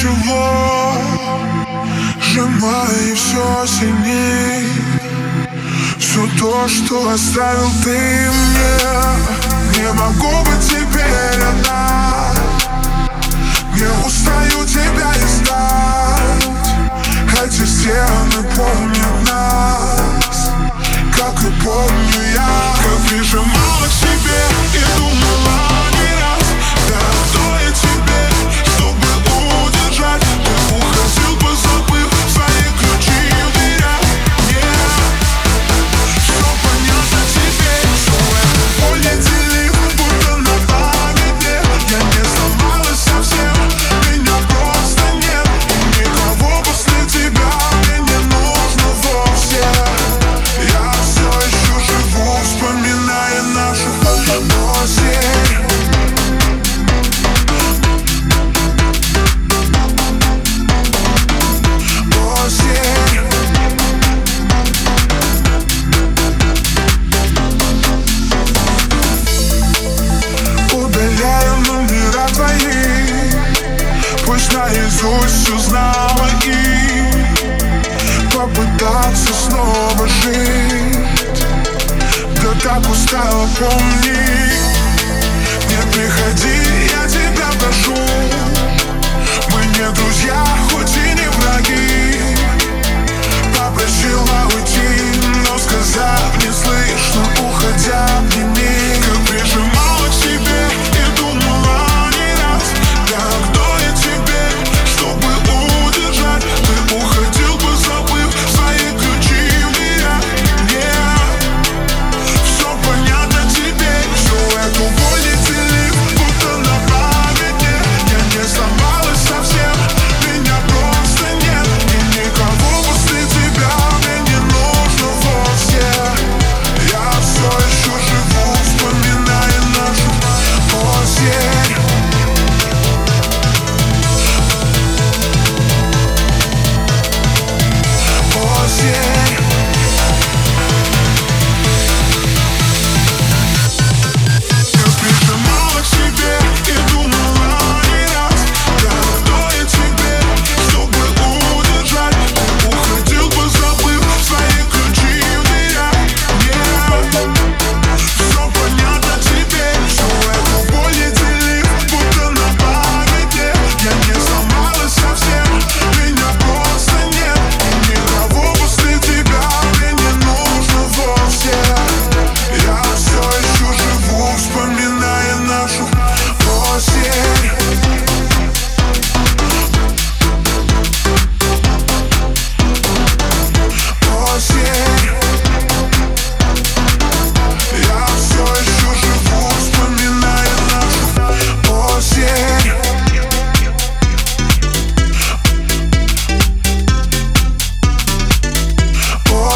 ничего. Сжимая все сильней. Все то, что оставил ты мне. Не могу быть теперь одна. Не устаю теперь. наизусть узнала и Попытаться снова жить. Да так устала помнить.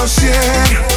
ser